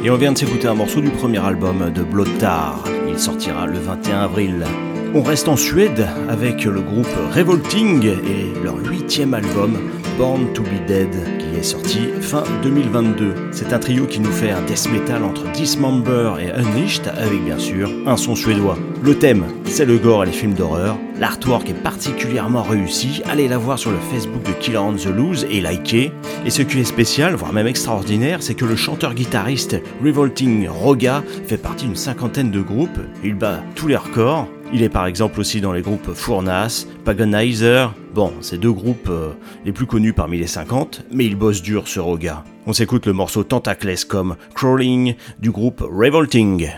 Et on vient de s'écouter un morceau du premier album de Blottar. Il sortira le 21 avril. On reste en Suède avec le groupe Revolting et leur huitième album Born to Be Dead qui est sorti fin 2022. C'est un trio qui nous fait un death metal entre Dismember et Unleashed avec bien sûr un son suédois. Le thème, c'est le gore et les films d'horreur. L'artwork est particulièrement réussi. Allez la voir sur le Facebook de Killer on the Loose et likez. Et ce qui est spécial, voire même extraordinaire, c'est que le chanteur-guitariste Revolting Roga fait partie d'une cinquantaine de groupes. Il bat tous les records. Il est par exemple aussi dans les groupes Furnace, Paganizer, bon, c'est deux groupes euh, les plus connus parmi les 50, mais il bosse dur ce Roga. On s'écoute le morceau Tentacles comme Crawling du groupe Revolting.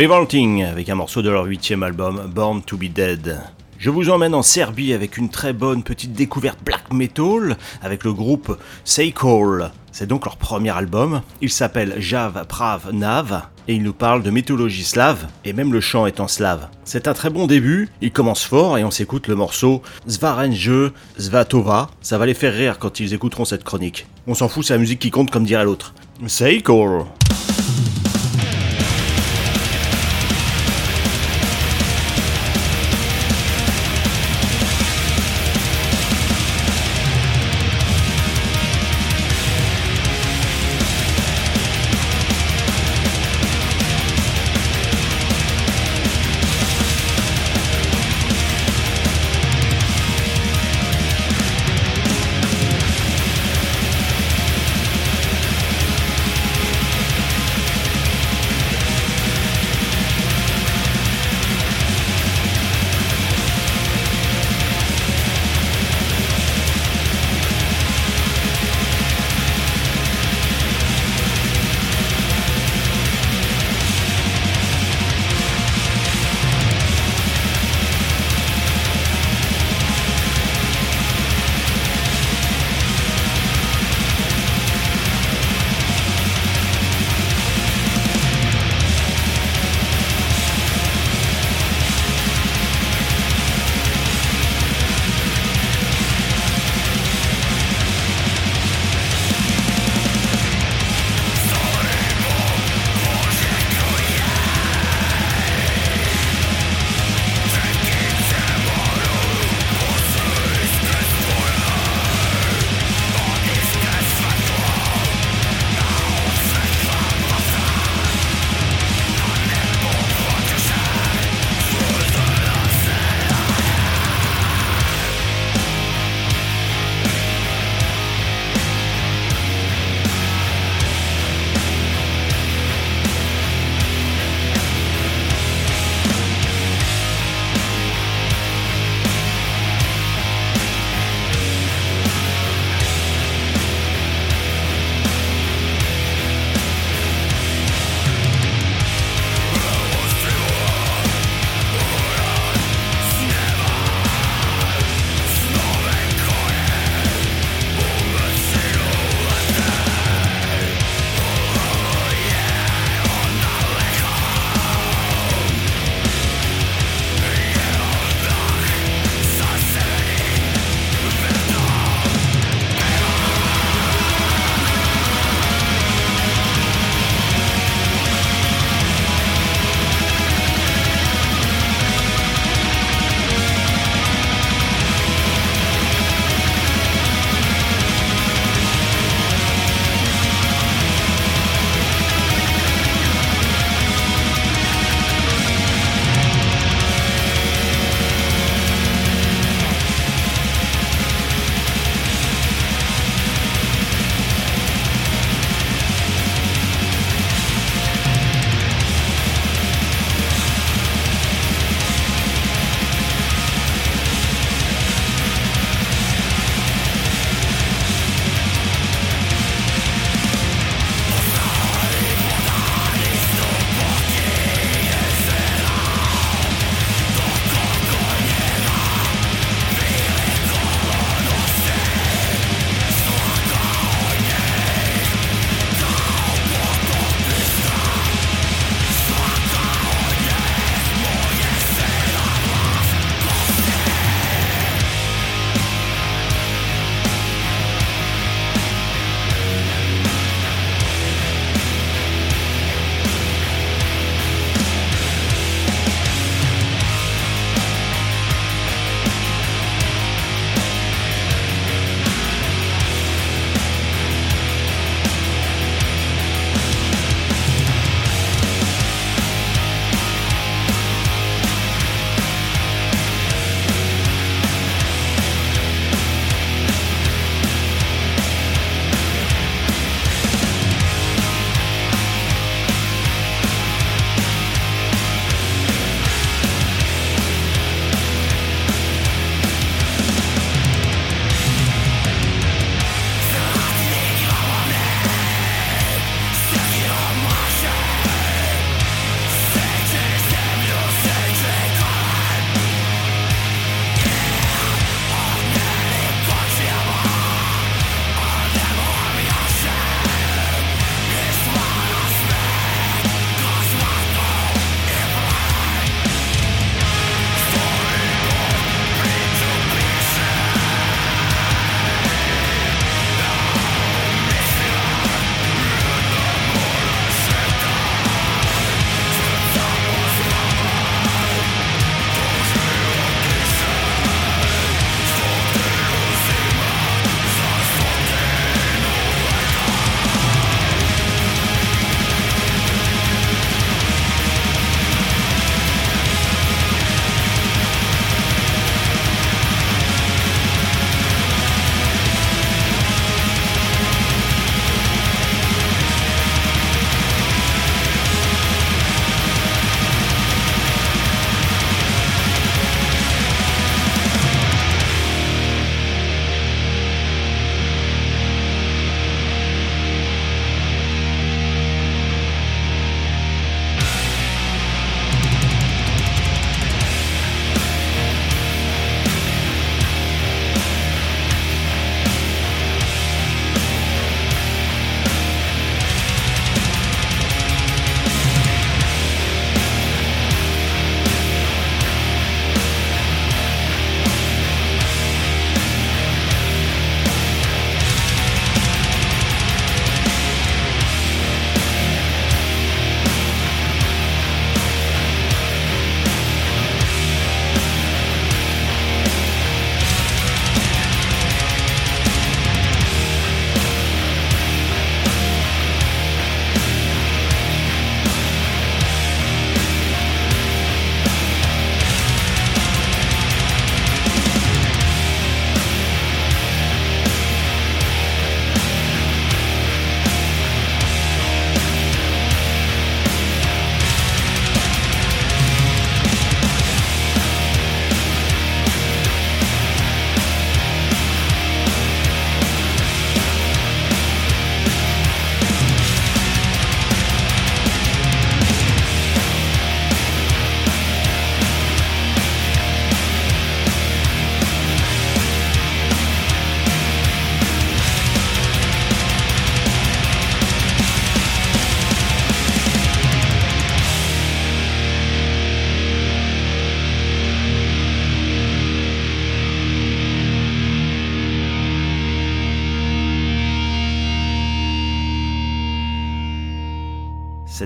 Revolting avec un morceau de leur huitième album Born to be Dead. Je vous emmène en Serbie avec une très bonne petite découverte black metal avec le groupe Seikol. C'est donc leur premier album. Il s'appelle Jav Prav Nav et il nous parle de mythologie slave et même le chant est en slave. C'est un très bon début, il commence fort et on s'écoute le morceau Svarenje Svatova. Ça va les faire rire quand ils écouteront cette chronique. On s'en fout, c'est la musique qui compte comme dirait l'autre. Seikol.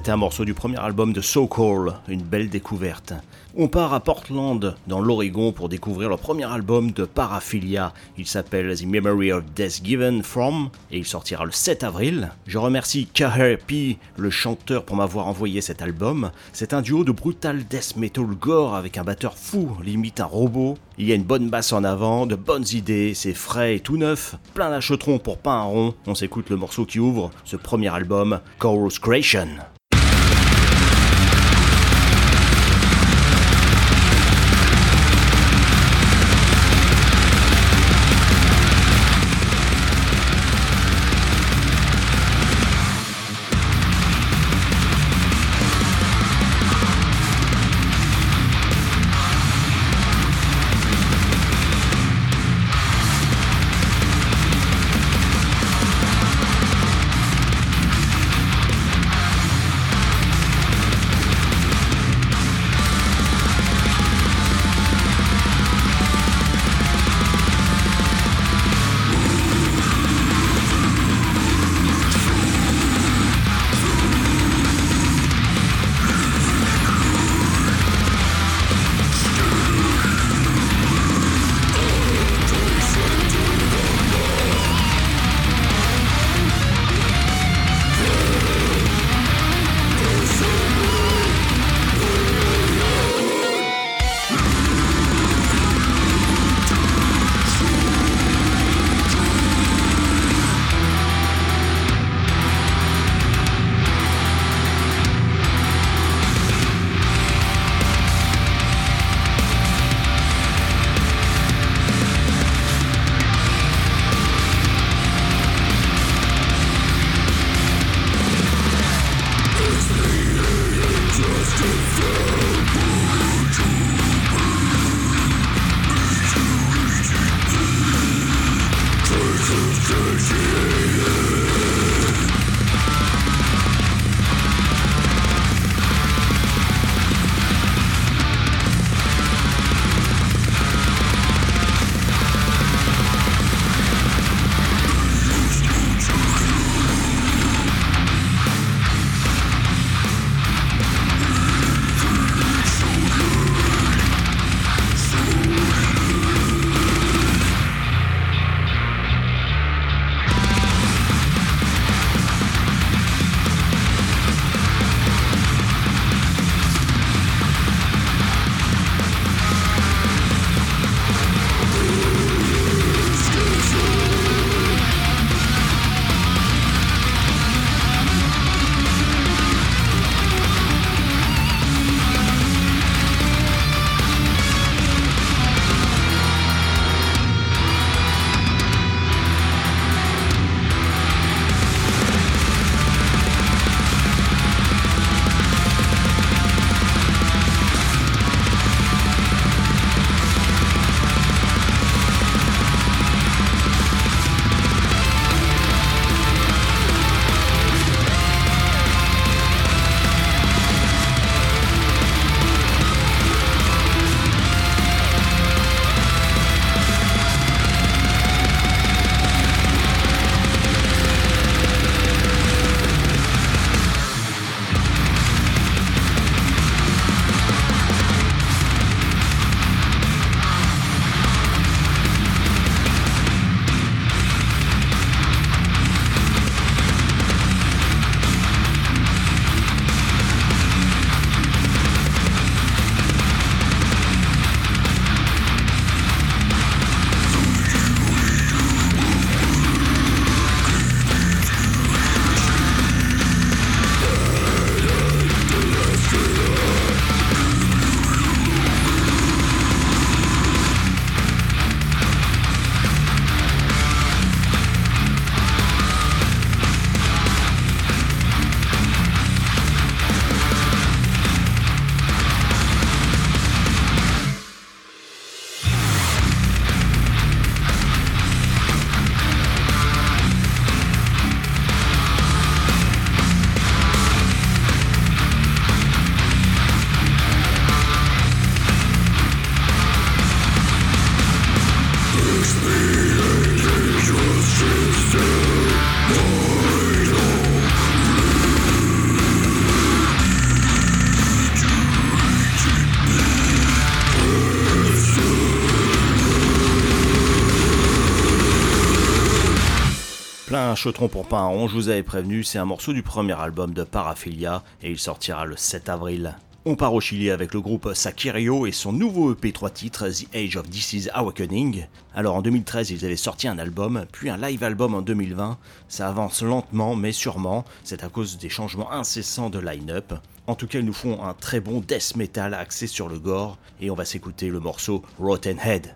C'était un morceau du premier album de So Call, une belle découverte. On part à Portland, dans l'Oregon, pour découvrir le premier album de Paraphilia. Il s'appelle The Memory of Death Given From et il sortira le 7 avril. Je remercie KRP, le chanteur, pour m'avoir envoyé cet album. C'est un duo de brutal death metal gore avec un batteur fou, limite un robot. Il y a une bonne basse en avant, de bonnes idées, c'est frais et tout neuf, plein d'achetron pour pas un rond. On s'écoute le morceau qui ouvre ce premier album, Chorus Creation. Un chautron pour pain on je vous avais prévenu, c'est un morceau du premier album de Paraphilia et il sortira le 7 avril. On part au Chili avec le groupe Sakirio et son nouveau EP 3 titres, The Age of This Awakening. Alors en 2013, ils avaient sorti un album, puis un live album en 2020. Ça avance lentement mais sûrement, c'est à cause des changements incessants de line-up. En tout cas, ils nous font un très bon death metal axé sur le gore et on va s'écouter le morceau Rotten Head.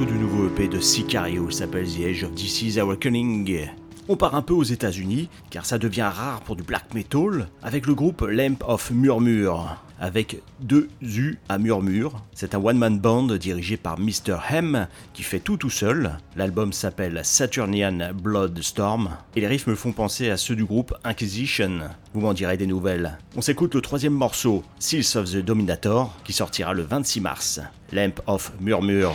Du nouveau EP de Sicario, s'appelle The Age of This Awakening. On part un peu aux États-Unis, car ça devient rare pour du black metal, avec le groupe Lamp of Murmure, avec deux U à Murmure. C'est un one-man band dirigé par Mr. Hem, qui fait tout tout seul. L'album s'appelle Saturnian Bloodstorm, et les riffs me font penser à ceux du groupe Inquisition. Vous m'en direz des nouvelles. On s'écoute le troisième morceau, Seals of the Dominator, qui sortira le 26 mars. Lamp of Murmure.